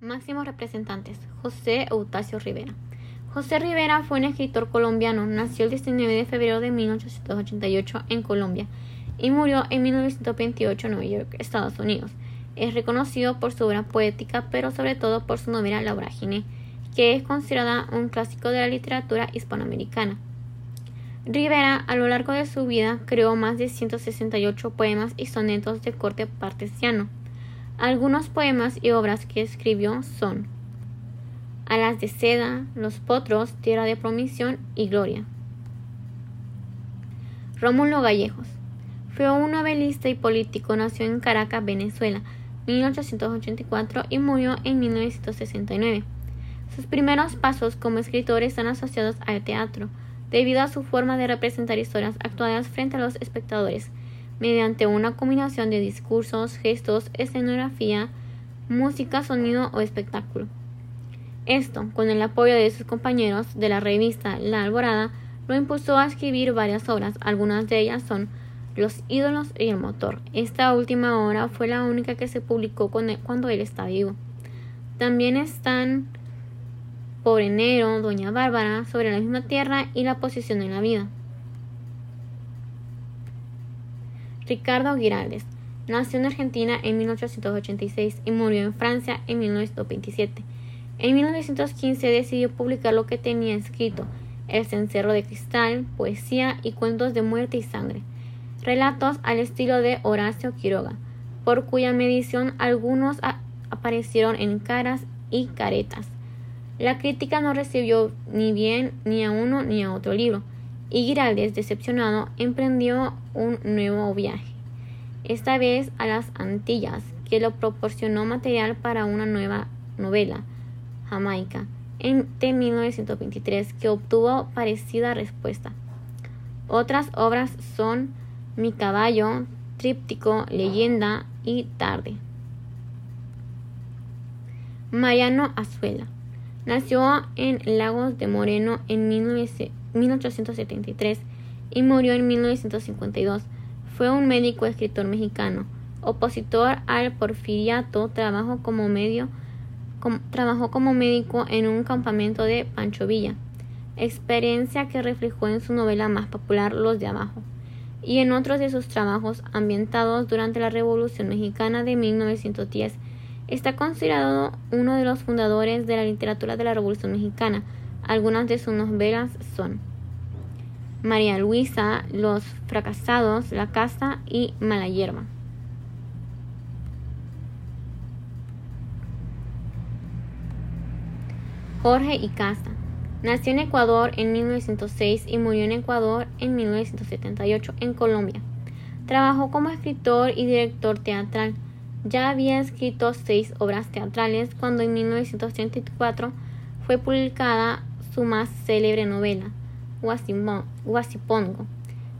Máximos representantes. José Eustacio Rivera. José Rivera fue un escritor colombiano. Nació el 19 de febrero de 1888 en Colombia y murió en 1928 en Nueva York, Estados Unidos. Es reconocido por su obra poética, pero sobre todo por su novela La Vorágine, que es considerada un clásico de la literatura hispanoamericana. Rivera, a lo largo de su vida, creó más de 168 poemas y sonetos de corte partesiano algunos poemas y obras que escribió son Alas de seda, Los potros, Tierra de promisión y Gloria. Rómulo Gallejos fue un novelista y político, nació en Caracas, Venezuela, 1884 y murió en 1969. Sus primeros pasos como escritor están asociados al teatro, debido a su forma de representar historias actuadas frente a los espectadores, mediante una combinación de discursos, gestos, escenografía, música, sonido o espectáculo. Esto, con el apoyo de sus compañeros de la revista La Alborada, lo impulsó a escribir varias obras, algunas de ellas son Los ídolos y el motor. Esta última obra fue la única que se publicó cuando él está vivo. También están Por enero, Doña Bárbara, Sobre la misma tierra y La posición en la vida. Ricardo Giraldes nació en Argentina en 1886 y murió en Francia en 1927. En 1915 decidió publicar lo que tenía escrito, El cencerro de cristal, poesía y cuentos de muerte y sangre, relatos al estilo de Horacio Quiroga, por cuya medición algunos aparecieron en caras y caretas. La crítica no recibió ni bien ni a uno ni a otro libro, y Giraldes, decepcionado, emprendió un nuevo viaje, esta vez a las Antillas, que le proporcionó material para una nueva novela, Jamaica, en, de 1923, que obtuvo parecida respuesta. Otras obras son Mi caballo, Tríptico, Leyenda y Tarde. Mariano Azuela nació en Lagos de Moreno en 1900 1873 y murió en 1952. Fue un médico escritor mexicano. Opositor al porfiriato, trabajó como, trabajó como médico en un campamento de Pancho Villa, experiencia que reflejó en su novela más popular Los de Abajo, y en otros de sus trabajos ambientados durante la Revolución Mexicana de 1910. Está considerado uno de los fundadores de la literatura de la Revolución Mexicana, algunas de sus novelas son María Luisa, Los fracasados, La casa y Mala hierba. Jorge Icaza. Nació en Ecuador en 1906 y murió en Ecuador en 1978 en Colombia. Trabajó como escritor y director teatral. Ya había escrito seis obras teatrales cuando en 1934 fue publicada su más célebre novela, Guasipongo,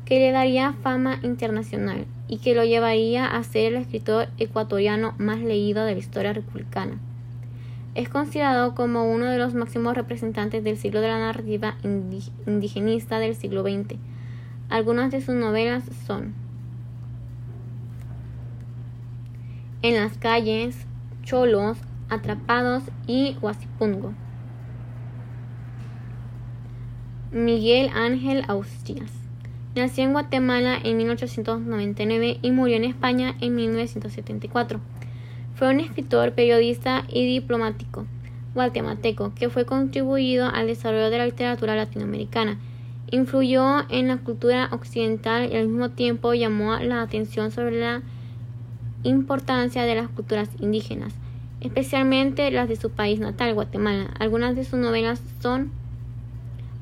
que le daría fama internacional y que lo llevaría a ser el escritor ecuatoriano más leído de la historia republicana. Es considerado como uno de los máximos representantes del siglo de la narrativa indigenista del siglo XX. Algunas de sus novelas son En las calles, Cholos, Atrapados y Guasipungo. Miguel Ángel Austrias. Nació en Guatemala en 1899 y murió en España en 1974. Fue un escritor, periodista y diplomático guatemalteco que fue contribuido al desarrollo de la literatura latinoamericana. Influyó en la cultura occidental y al mismo tiempo llamó la atención sobre la importancia de las culturas indígenas, especialmente las de su país natal, Guatemala. Algunas de sus novelas son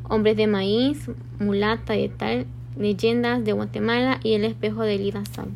Hombres de Maíz, Mulata de Tal, Leyendas de Guatemala y El Espejo de Lida Sal.